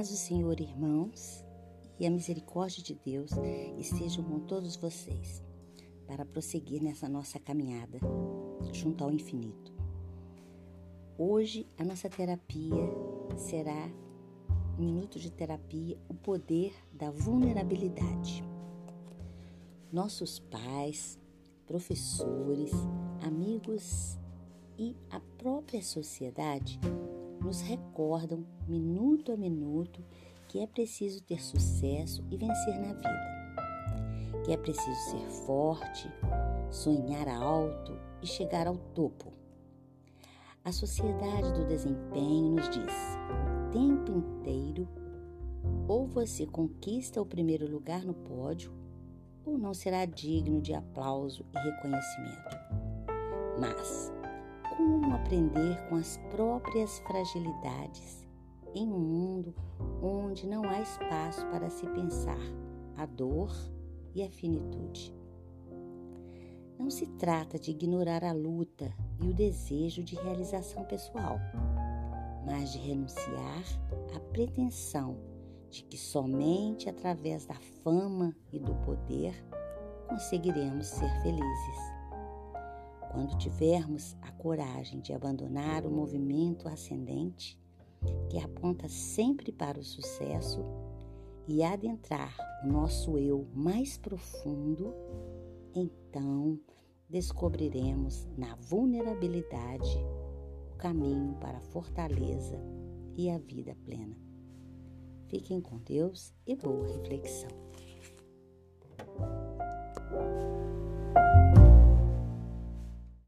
paz do Senhor, irmãos, e a misericórdia de Deus estejam com todos vocês para prosseguir nessa nossa caminhada junto ao infinito. Hoje a nossa terapia será minuto de terapia, o poder da vulnerabilidade. Nossos pais, professores, amigos e a própria sociedade nos recordam minuto a minuto que é preciso ter sucesso e vencer na vida, que é preciso ser forte, sonhar alto e chegar ao topo. A sociedade do desempenho nos diz o tempo inteiro ou você conquista o primeiro lugar no pódio ou não será digno de aplauso e reconhecimento. Mas como aprender com as próprias fragilidades em um mundo onde não há espaço para se pensar a dor e a finitude. Não se trata de ignorar a luta e o desejo de realização pessoal, mas de renunciar à pretensão de que somente através da fama e do poder conseguiremos ser felizes. Quando tivermos a coragem de abandonar o movimento ascendente, que aponta sempre para o sucesso, e adentrar o nosso eu mais profundo, então descobriremos na vulnerabilidade o caminho para a fortaleza e a vida plena. Fiquem com Deus e boa reflexão.